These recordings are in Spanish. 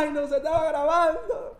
¡Ay, no se estaba grabando!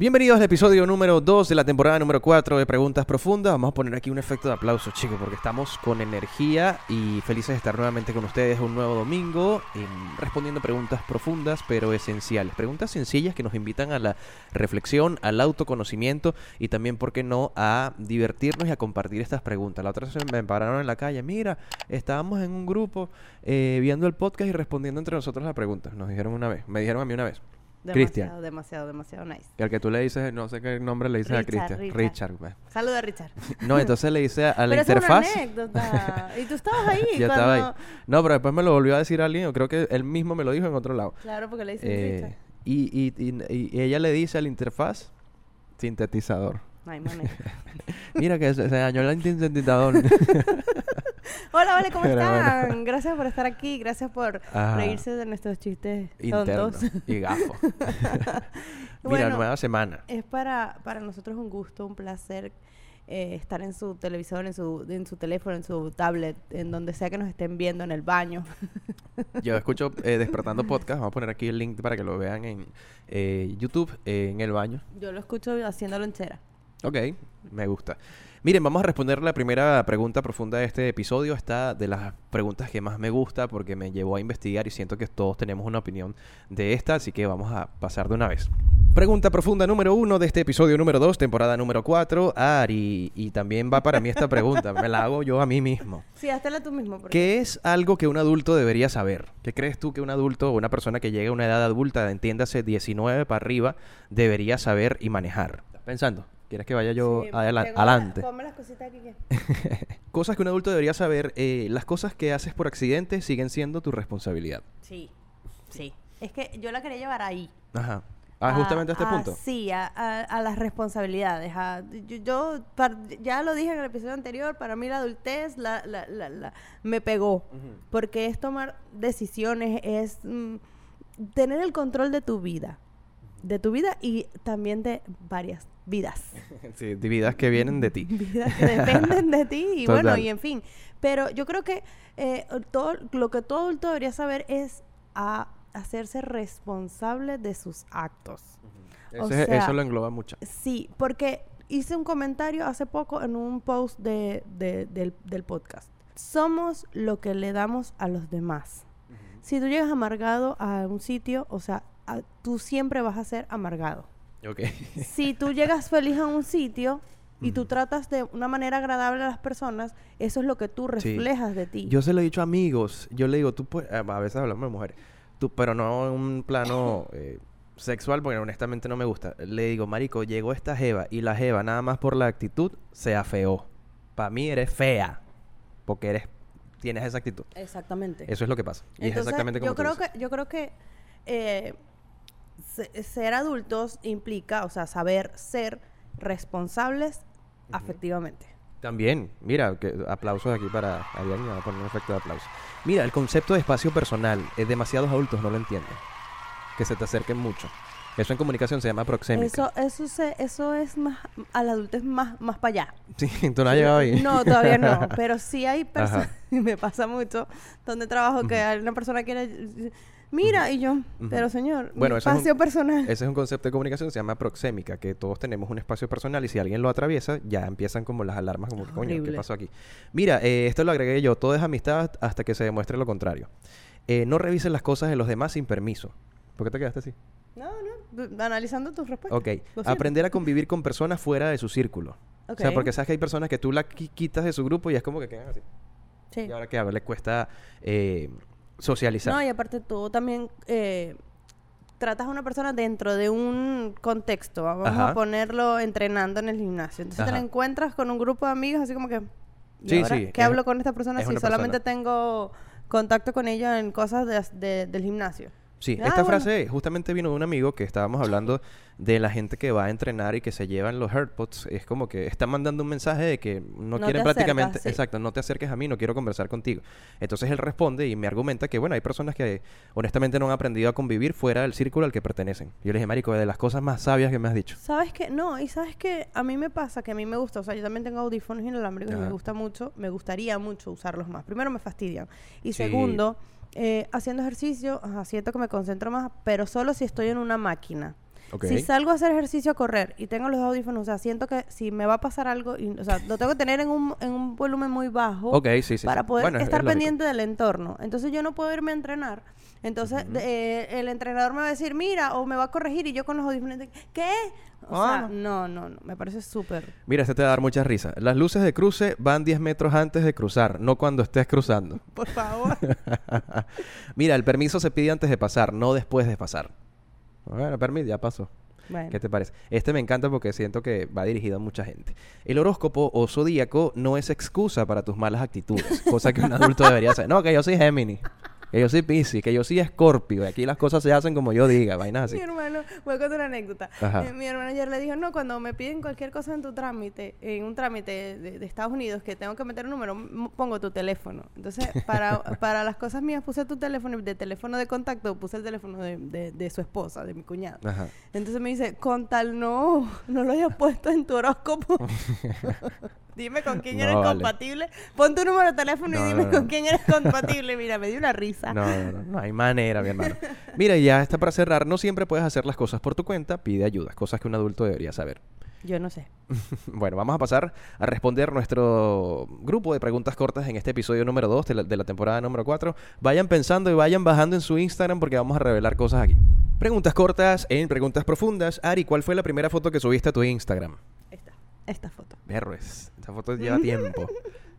Bienvenidos al episodio número 2 de la temporada número 4 de Preguntas Profundas. Vamos a poner aquí un efecto de aplauso, chicos, porque estamos con energía y felices de estar nuevamente con ustedes un nuevo domingo em, respondiendo preguntas profundas pero esenciales. Preguntas sencillas que nos invitan a la reflexión, al autoconocimiento y también, ¿por qué no?, a divertirnos y a compartir estas preguntas. La otra vez me pararon en la calle, mira, estábamos en un grupo eh, viendo el podcast y respondiendo entre nosotros las preguntas. Nos dijeron una vez, me dijeron a mí una vez. Cristian. Demasiado, demasiado, demasiado nice. Y al que tú le dices, no sé qué nombre le dices a Cristian. Richard. Richard. pues. Saluda a Richard. No, entonces le dice a la pero interfaz. Es una anécdota. y tú estabas ahí. Yo cuando... estaba ahí. No, pero después me lo volvió a decir alguien. Yo creo que él mismo me lo dijo en otro lado. Claro, porque le dicen Eh, Richard. y, y, y, y ella le dice a la interfaz sintetizador. Manera. Mira que se, se dañó el sintetizador. Hola, vale, ¿cómo están? bueno. Gracias por estar aquí. Gracias por reírse de nuestros chistes tontos. y gafo. Mira, Bueno, nueva semana. Es para, para nosotros un gusto, un placer eh, estar en su televisor, en su, en su teléfono, en su tablet, en donde sea que nos estén viendo, en el baño. Yo escucho eh, Despertando Podcast. Vamos a poner aquí el link para que lo vean en eh, YouTube, eh, en el baño. Yo lo escucho haciendo lonchera. Ok, me gusta. Miren, vamos a responder la primera pregunta profunda de este episodio. Esta de las preguntas que más me gusta porque me llevó a investigar y siento que todos tenemos una opinión de esta, así que vamos a pasar de una vez. Pregunta profunda número uno de este episodio número dos, temporada número cuatro. Ari, y también va para mí esta pregunta, me la hago yo a mí mismo. Sí, háztela tú mismo. porque- ¿Qué es algo que un adulto debería saber? ¿Qué crees tú que un adulto o una persona que llega a una edad adulta, entiéndase 19 para arriba, debería saber y manejar? ¿Estás pensando? ¿Quieres que vaya yo Sí, adela- tengo adelante? la- ponme las cositas aquí. Cosas que un adulto debería saber, eh, las cosas que haces por accidente siguen siendo tu responsabilidad. Sí, sí. Es que yo la quería llevar ahí. Ajá. Ah, justamente a este a- punto. Sí, a, a- a las responsabilidades. a- yo yo par- ya lo dije en el episodio anterior, para mí la adultez la, la- la- la- me pegó. Porque es tomar decisiones, es mm, tener el control de tu vida. De tu vida y también de varias vidas. Sí, de vidas que vienen de ti. vidas que dependen de ti y bueno, y en fin. Pero yo creo que eh, todo, lo que todo adulto debería saber es a hacerse responsable de sus actos. O Ese- sea, eso lo engloba mucho. Sí, porque hice un comentario hace poco en un post de, de- del, del podcast. Somos lo que le damos a los demás. Si tú llegas amargado a un sitio, o sea, a- tú siempre vas a ser amargado si tú llegas feliz a un sitio y tú tratas de una manera agradable a las personas, eso es lo que tú Sí. reflejas de ti. Yo se lo he dicho a amigos. Yo le digo, tú puedes... A veces hablamos de mujeres. Tú, pero no en un plano eh, sexual, porque honestamente no me gusta. Le digo, marico, llegó esta jeva y la jeva, nada más por la actitud, se afeó. Para mí eres fea. Porque eres... Tienes esa actitud. Exactamente. Eso es lo que pasa. Y es exactamente como yo tú creo dices. que yo creo que eh, ser adultos implica, o sea, saber ser responsables afectivamente. También, mira, que aplausos aquí para Ariane, voy a poner un efecto de aplauso. Mira, el concepto de espacio personal, es demasiados adultos no lo entienden. Que se te acerquen mucho. Eso en comunicación se llama proxémica. Eso eso se, eso es más a la adultez más más para allá. Sí, tú no has llegado ahí. No, todavía no. Pero sí hay personas, y me pasa mucho, donde trabajo que hay una persona quiere, mira, y yo, pero señor, Bueno, mi eso es un- espacio personal. Ese es un concepto de comunicación que se llama proxémica, que todos tenemos un espacio personal y si alguien lo atraviesa, ya empiezan como las alarmas, como que, coño, ¿qué pasó aquí? Mira, eh, esto lo agregué yo, todo es amistad hasta que se demuestre lo contrario. Eh, no revisen las cosas de los demás sin permiso. ¿Por qué te quedaste así? No, no, analizando tus respuestas. Ok, aprender a convivir con personas fuera de su círculo. O sea, porque sabes que hay personas que tú la qui- quitas de su grupo y es como que quedan así. Sí. ¿Y ahora qué hago? Le cuesta eh, socializar. No, y aparte tú también eh, tratas a una persona dentro de un contexto. Vamos Ajá. a ponerlo entrenando en el gimnasio. Entonces te la encuentras con un grupo de amigos así como que... ¿y Sí, ahora sí, ¿Qué es- hablo con esta persona es si solamente persona. tengo contacto con ella en cosas de- de- del gimnasio? Sí, Ah, esta bueno. frase justamente vino de un amigo que estábamos hablando de la gente que va a entrenar y que se llevan los AirPods. Es como que están mandando un mensaje de que no, No quieren acercas, prácticamente, sí. exacto, no te acerques a mí, no quiero conversar contigo. Entonces él responde y me argumenta que, bueno, hay personas que honestamente no han aprendido a convivir fuera del círculo al que pertenecen. Yo le dije, Marico, de las cosas más sabias que me has dicho. ¿Sabes qué? No, y sabes que a mí me pasa que a mí me gusta, o sea, yo también tengo audífonos inalámbricos y me gusta mucho, me gustaría mucho usarlos más. Primero me fastidian. Y Sí. segundo, eh, haciendo ejercicio, ajá, siento que me concentro más, pero solo si estoy en una máquina. Si salgo a hacer ejercicio a correr y tengo los audífonos, o sea, siento que si me va a pasar algo, y, o sea, lo tengo que tener en un, en un volumen muy bajo Ok, sí, sí. para poder Bueno, estar es pendiente del entorno. Entonces yo no puedo irme a entrenar. Entonces eh, el entrenador me va a decir, mira, o me va a corregir y yo con los audífonos, ¿qué? O Ah. sea, no, no, no, me parece súper. Mira, este te va a dar mucha risa. Las luces de cruce van 10 metros antes de cruzar, no cuando estés cruzando. Por favor. Mira, el permiso se pide antes de pasar, no después de pasar. Bueno, permiso, ya pasó. bueno. ¿Qué te parece? Este me encanta porque siento que va dirigido a mucha gente. El horóscopo o zodíaco no es excusa para tus malas actitudes, cosa que un adulto debería hacer. No, que yo soy Géminis, que yo soy Piscis, que yo soy Escorpio, y aquí las cosas se hacen como yo diga, vainas así. Mi hermano, voy a contar una anécdota. Eh, mi hermano ayer le dijo, no, cuando me piden cualquier cosa en tu trámite, en un trámite de, de Estados Unidos, que tengo que meter un número, pongo tu teléfono. Entonces, para, para las cosas mías puse tu teléfono y de teléfono de contacto puse el teléfono de, de- de su esposa, de mi cuñado. Ajá. Entonces me dice, con tal no, no lo hayas puesto en tu horóscopo. dime con quién No, eres vale. compatible. Pon tu número de teléfono No, y dime no, con quién eres compatible. Mira, me dio una risa. No, no, no, no hay manera, mi hermano. Mira, y ya está para cerrar. No siempre puedes hacer las cosas por tu cuenta. Pide ayuda, cosas que un adulto debería saber. Yo no sé. Bueno, vamos a pasar a responder nuestro grupo de preguntas cortas en este episodio número 2 de la, de la temporada número 4. Vayan pensando y vayan bajando en su Instagram porque vamos a revelar cosas aquí. Preguntas cortas en preguntas profundas. Ari, ¿cuál fue la primera foto que subiste a tu Instagram? Esta, foto. Berres, esta foto lleva tiempo.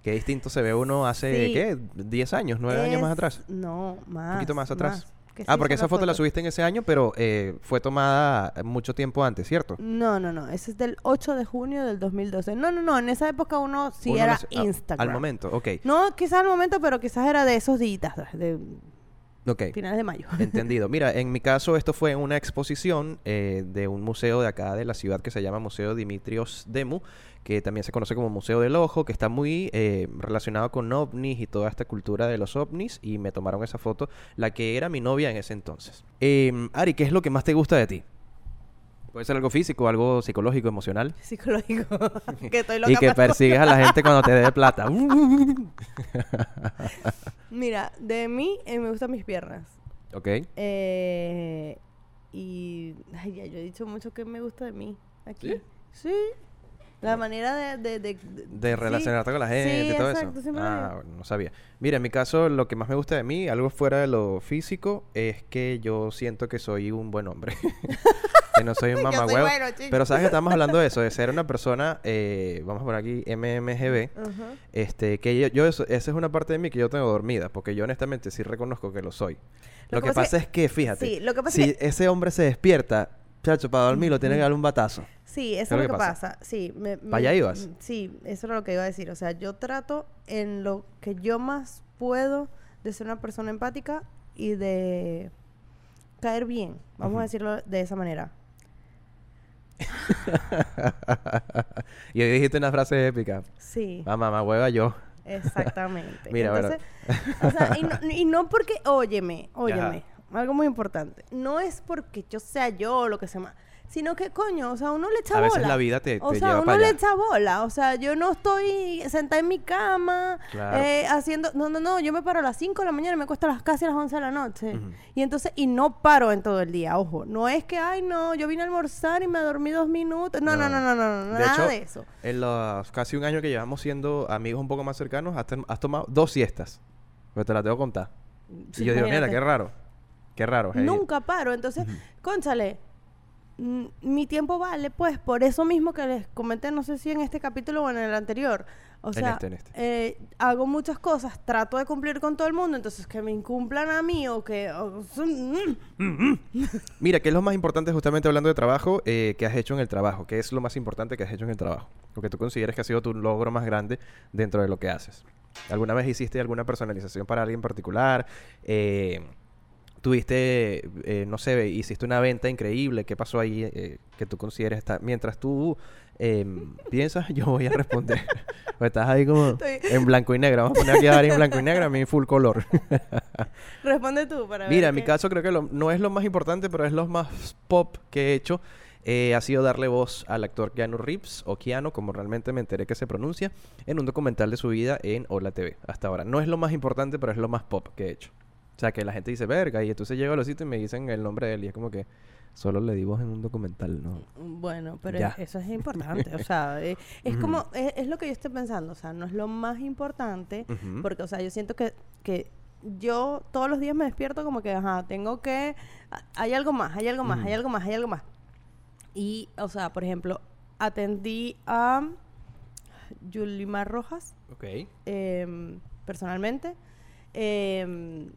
Qué distinto se ve uno hace, Sí. ¿qué? ¿10 años? ¿9 años más atrás? No, más. Un poquito más atrás. Ah, porque esa foto la subiste en ese año, pero eh, fue tomada mucho tiempo antes, ¿cierto? No, no, no. Ese es del 8 de junio del 2012. No, no, no. En esa época uno sí Uno era ah, Instagram. Al momento, ok. No, quizás al momento, pero quizás era de esos días, de Ok. finales de mayo. Entendido. Mira, en mi caso esto fue una exposición eh, de un museo de acá de la ciudad que se llama Museo Dimitrios Demu, que también se conoce como Museo del Ojo, que está muy eh, relacionado con ovnis y toda esta cultura de los ovnis, y me tomaron esa foto, la que era mi novia en ese entonces. Em, Ari, ¿qué es lo que más te gusta de ti? Puede ser algo físico, algo psicológico, emocional. Psicológico. que estoy loca Y que persigues a la gente cuando te dé plata. Mira, de mí eh, me gustan mis piernas. ok. Eh, y ay, ya yo he dicho mucho que me gusta de mí. Aquí. ¿Sí? Sí. La manera de... De, de, De relacionarte con la gente Sí, y todo exacto, eso. Ah, no sabía. Mira, en mi caso, lo que más me gusta de mí, algo fuera de lo físico, es que yo siento que soy un buen hombre. Que no soy un mamagüevo. bueno. Pero sabes que estamos hablando de eso, de ser una persona, eh, vamos a poner aquí MMGB, Ajá. este, que yo, yo eso- esa es una parte de mí que yo tengo dormida, porque yo honestamente sí reconozco que lo soy. Lo, Lo que, pasa pasa es es que, fíjate, Sí, lo que pasa si es que- ese hombre se despierta, chacho, para dormir lo tiene que dar un batazo. Sí, eso ¿Qué es lo que pasa. Sí, me, ¿Pa' allá ibas? Sí, eso era lo que iba a decir. O sea, yo trato en lo que yo más puedo de ser una persona empática y de caer bien. Vamos a decirlo de esa manera. y hoy dijiste una frase épica. Sí, Ah, mamá, hueva yo. exactamente. Mira. Entonces, o sea, y no, y no porque, óyeme, óyeme, algo muy importante. No es porque yo sea yo o lo que más, sino que, coño, o sea, uno le echa A bola. veces la vida te, O te sea, lleva uno le allá. echa bola. O sea, yo no estoy sentada en mi cama Claro. eh, haciendo... No, no, no. Yo me paro a las 5 de la mañana y me cuesto a las casi a las 11 de la noche. Y entonces... Y no paro en todo el día, ojo. No es que, ay, no, yo vine a almorzar y me dormí dos minutos. No, no, no, no, no. no, De nada hecho, de eso. En los casi un año que llevamos siendo amigos un poco más cercanos, has, has tomado dos siestas. Pero te las tengo que contar. Sí, y yo digo, mira, qué raro. Qué raro. hey. Nunca paro. Entonces, cónchale, mi tiempo vale, pues, por eso mismo que les comenté, no sé si en este capítulo o en el anterior. O En sea, este, en este. eh, hago muchas cosas, trato de cumplir con todo el mundo, entonces que me incumplan a mí o que... o- mm, Mira, ¿qué es lo más importante justamente hablando de trabajo eh, que has hecho en el trabajo? ¿Qué es lo más importante que has hecho en el trabajo? Lo que tú consideres que ha sido tu logro más grande dentro de lo que haces. ¿Alguna vez hiciste alguna personalización para alguien particular? Eh, tuviste, eh, no sé, hiciste una venta increíble. ¿Qué pasó ahí eh, que tú consideres esta? Mientras tú em, piensas, yo voy a responder. o estás ahí como Estoy- en blanco y negro. Vamos a poner aquí a Ari en blanco y negro, a mí full color. Responde tú para ver. Mira, en mi caso creo que lo- no es lo más importante, pero es lo más pop que he hecho. Eh, ha sido darle voz al actor Keanu Reeves, o Keanu, como realmente me enteré que se pronuncia, en un documental de su vida en Hola TV, hasta ahora. No es lo más importante, pero es lo más pop que he hecho. O sea, que la gente dice, verga, y entonces llego a los sitios y me dicen el nombre de él, y es como que solo le di voz en un documental, ¿no? Bueno, pero Ya. eso es importante. O sea, eh, es Ujú. como, es, es lo que yo estoy pensando. O sea, no es lo más importante. Ujú. Porque, o sea, yo siento que, que yo todos los días me despierto como que, ajá, tengo que. Hay algo más, hay algo más, hay Ujú. algo más, hay algo más. Y, o sea, por ejemplo, atendí a Yulimar Rojas Ok. em, personalmente. Em,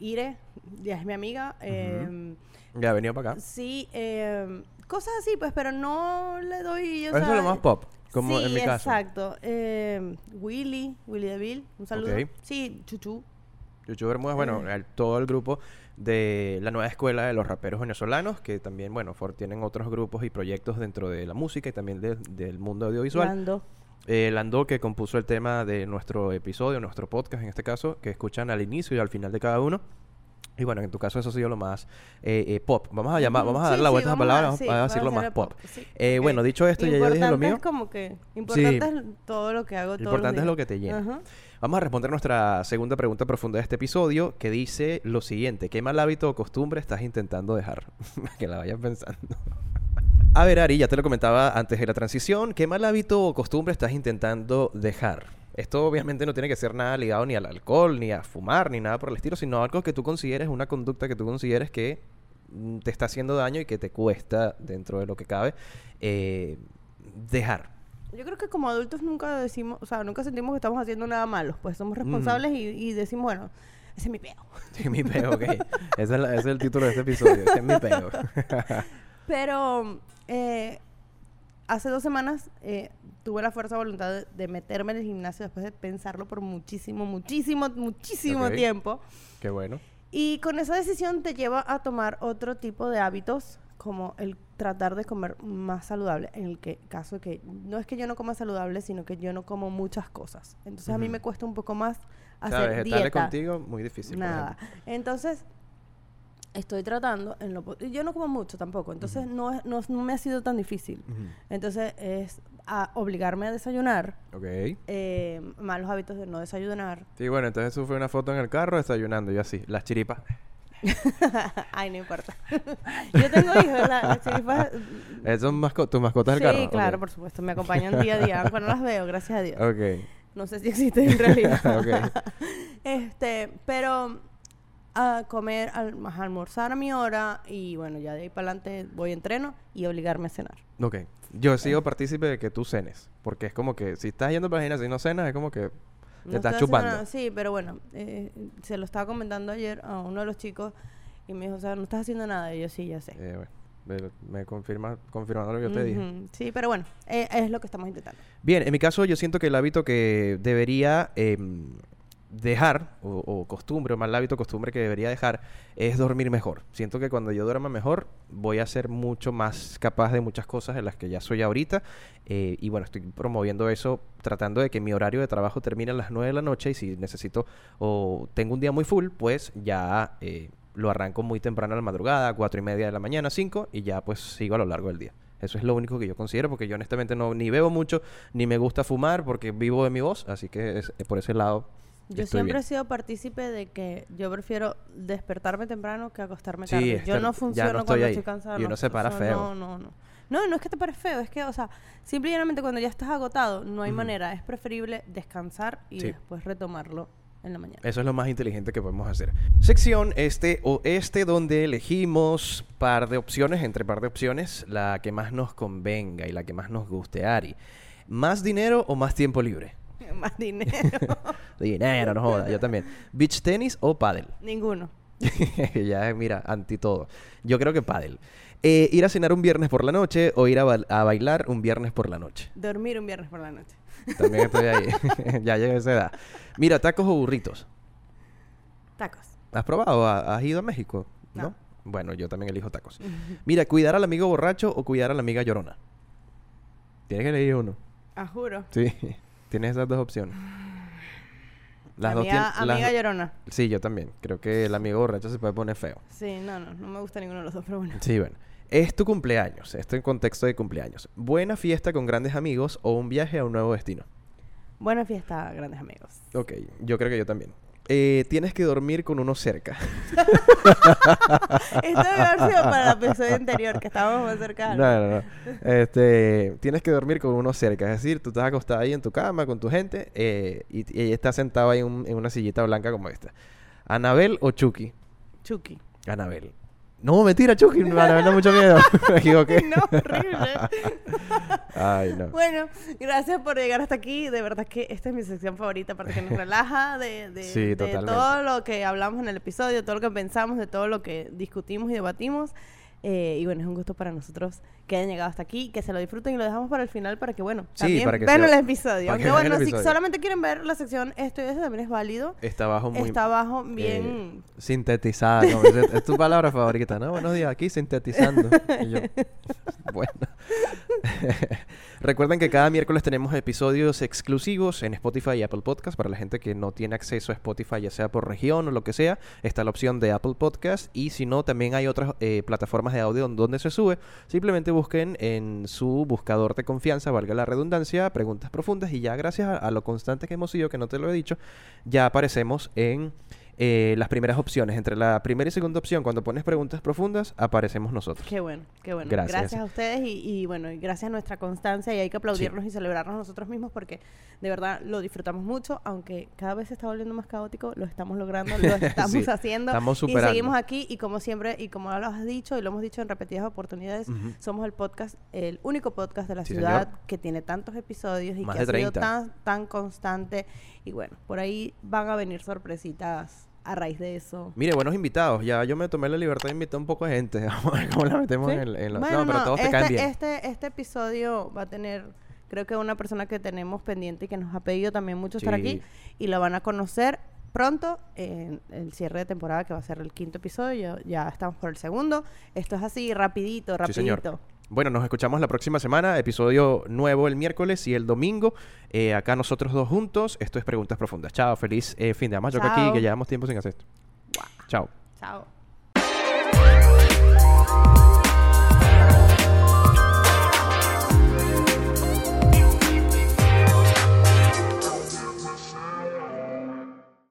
Ire, ya es mi amiga. em, Ya, venido para acá. Sí, em, cosas así, pues, pero no le doy. Eso es lo más pop, como sí, en mi caso. exacto. Em, Willy, Willy DeVille, un saludo. Sí, Chuchu. Chucho Bermúdez, bueno, el- todo el grupo de la nueva escuela de los raperos venezolanos, que también, bueno, for- tienen otros grupos y proyectos dentro de la música y también de- del mundo audiovisual. Lando. Eh, Lando, que compuso el tema de nuestro episodio, nuestro podcast en este caso, que escuchan al inicio y al final de cada uno. Y bueno, en tu caso eso ha sido lo más eh, eh, pop. Vamos a llamar, vamos a sí, dar la sí, vuelta a esa vamos palabra, sí, vamos a decir lo más pop. Eh, bueno, dicho esto, ya yo dije lo mío. es como que... Importante es todo lo que hago todos importante los es lo días. que te llena. Ajá. Vamos a responder nuestra segunda pregunta profunda de este episodio, que dice lo siguiente: ¿Qué mal hábito o costumbre estás intentando dejar? que la vayas pensando. A ver, Ari, ya te lo comentaba antes de la transición. ¿Qué mal hábito o costumbre estás intentando dejar? Esto obviamente no tiene que ser nada ligado ni al alcohol, ni a fumar, ni nada por el estilo, sino algo que tú consideres, una conducta que tú consideres que mm, te está haciendo daño y que te cuesta, dentro de lo que cabe, eh, dejar. Yo creo que como adultos nunca decimos, o sea, nunca sentimos que estamos haciendo nada malo. Pues somos responsables y, y decimos, bueno, ese es mi peo. Es mi peo, ok. Ese es, la- ese es el título de este episodio. Ese es mi peo. Pero eh, hace dos semanas eh, tuve la fuerza de voluntad de, de meterme en el gimnasio después de pensarlo por muchísimo, muchísimo, muchísimo Ok. tiempo. Qué bueno. Y con esa decisión te lleva a tomar otro tipo de hábitos, como el tratar de comer más saludable, en el que, caso de que no es que yo no coma saludable, sino que yo no como muchas cosas. Entonces a mí me cuesta un poco más O sea, hacer vegetales dieta. contigo, muy difícil. Nada. Entonces, estoy tratando en lo Yo no como mucho tampoco, entonces no, es- no, no me ha sido tan difícil. Entonces es a obligarme a desayunar, Ok. eh, malos hábitos de no desayunar. Sí, bueno, entonces fue una foto en el carro desayunando, yo así. Las chiripas. Ay, no importa. yo tengo hijos, la- las chirifas- Esas son masco- tus mascotas Sí, del carro. claro, Ok. por supuesto, me acompañan día a día, aunque no las veo, gracias a Dios. Ok. No sé si existen en realidad. Ok. Este, pero a comer, al, más almorzar a mi hora y bueno, ya de ahí para adelante voy a entreno y obligarme a cenar. Ok. Yo he sido partícipe de que tú cenes. Porque es como que si estás yendo para la gimnasia y no cenas, es como que te No estás chupando. nada. Sí, pero bueno, eh, se lo estaba comentando ayer a uno de los chicos y me dijo, o sea, no estás haciendo nada. Y yo, sí, ya sé. Eh, bueno, me, confirma, confirmando lo que yo te dije. Sí, pero bueno, eh, es lo que estamos intentando. Bien, en mi caso yo siento que el hábito que debería em, dejar, o, costumbre, o mal hábito, costumbre que debería dejar, es dormir mejor. Siento que cuando yo duerma mejor voy a ser mucho más capaz de muchas cosas de las que ya soy ahorita. eh, y bueno, estoy promoviendo eso tratando de que mi horario de trabajo termine a las 9 de la noche y si necesito o tengo un día muy full, pues ya eh, lo arranco muy temprano a la madrugada, cuatro y media de la mañana, 5, y ya pues sigo a lo largo del día. Eso es lo único que yo considero, porque yo honestamente no ni bebo mucho, ni me gusta fumar, porque vivo de mi voz, así que es- eh, por ese lado Yo estoy siempre bien. he sido partícipe de que yo prefiero despertarme temprano que acostarme Sí, tarde. yo no funciono no cuando ahí. estoy cansada. Y no, uno se para o sea, feo. No, no, no. No, no es que te pares feo, es que, o sea, simple y llanamente cuando ya estás agotado, no hay manera. Es preferible descansar y Sí. después retomarlo en la mañana. Eso es lo más inteligente que podemos hacer. Sección este o este donde elegimos par de opciones, entre par de opciones, la que más nos convenga y la que más nos guste, Ari. ¿Más dinero o más tiempo libre? Más dinero. Dinero, no joda, yo también. ¿Beach tenis o pádel? Ninguno. ya, mira, anti todo. Yo creo que pádel. Eh, ¿Ir a cenar un viernes por la noche o ir a, ba- a bailar un viernes por la noche? Dormir un viernes por la noche. También estoy ahí. ya llegué a esa edad. Mira, tacos o burritos. Tacos. ¿Has probado? ¿Ha- ¿Has ido a México? ¿No? No. Bueno, yo también elijo tacos. Mira, ¿cuidar al amigo borracho o cuidar a la amiga llorona? Tienes que elegir uno. Ah, juro. Sí, tienes esas dos opciones. Las dos amiga, tien- las amiga llorona. Sí, yo también. Creo que el amigo borracho se puede poner feo. Sí, no, no, no me gusta ninguno de los dos, pero bueno. Sí, bueno. Es tu cumpleaños, esto en contexto de cumpleaños. Buena fiesta con grandes amigos o un viaje a un nuevo destino. Buena fiesta, grandes amigos. Ok, yo creo que yo también. Eh, tienes que dormir con uno cerca. Esto debe haber sido para el episodio anterior, que estábamos más cerca. No, no, no. Este, tienes que dormir con uno cerca. Es decir, tú estás acostado ahí en tu cama con tu gente eh, y, y ella está sentada ahí un- en una sillita blanca como esta. ¿Anabel o Chucky? Chucky. Anabel. No, mentira, Chucky. Anabel da mucho miedo. Me equivoqué. No, horrible. Ay, no. Bueno, gracias por llegar hasta aquí. De verdad que esta es mi sección favorita, aparte que nos relaja de, de- Sí, de todo lo que hablamos en el episodio, todo lo que pensamos, de todo lo que discutimos y debatimos. Eh, y bueno, es un gusto para nosotros que hayan llegado hasta aquí, que se lo disfruten y lo dejamos para el final para que, bueno, Sí, también para que vean sea- el episodio. Aunque bueno, si episodio. solamente quieren ver la sección esto y eso también es válido. Está abajo muy... Está abajo eh, bien... sintetizada. como dice- es tu palabra favorita, ¿no? Buenos días, aquí sintetizando. Y yo, bueno. Recuerden que cada miércoles tenemos episodios exclusivos en Spotify y Apple Podcast. Para la gente que no tiene acceso a Spotify, ya sea por región o lo que sea, está la opción de Apple Podcast. Y si no, también hay otras eh, plataformas de audio donde se sube. Simplemente busquen en su buscador de confianza, valga la redundancia, preguntas profundas. Y ya gracias a, a lo constante que hemos sido, que no te lo he dicho, ya aparecemos en eh, las primeras opciones. Entre la primera y segunda opción, cuando pones preguntas profundas, aparecemos nosotros. Qué bueno, qué bueno. Gracias. Gracias, a ustedes y, y bueno, y gracias a nuestra constancia y hay que aplaudirnos y celebrarnos nosotros mismos porque de verdad lo disfrutamos mucho, aunque cada vez se está volviendo más caótico, lo estamos logrando, lo estamos Sí, haciendo estamos y superando. seguimos aquí y como siempre y como lo has dicho y lo hemos dicho en repetidas oportunidades, somos el podcast, el único podcast de la Sí, ciudad señor. que tiene tantos episodios y Más que ha sido 30. tan tan constante y bueno, por ahí van a venir sorpresitas a raíz de eso. Mire, buenos invitados. Ya yo me tomé la libertad de invitar un poco de gente. Vamos a ver cómo la metemos ¿Sí? en, en los... Bueno, no, pero todos te este, caen bien. Este, este episodio va a tener, creo que una persona que tenemos pendiente y que nos ha pedido también mucho estar aquí y la van a conocer pronto en el cierre de temporada que va a ser el quinto episodio. Ya, ya estamos por el segundo. Esto es así, rapidito, Sí, señor. Bueno, nos escuchamos la próxima semana. Episodio nuevo el miércoles y el domingo. Eh, acá nosotros dos juntos. Esto es Preguntas Profundas. Chao, feliz eh, fin de semana. Yo que aquí que llevamos tiempo sin hacer esto. Chao. Chao.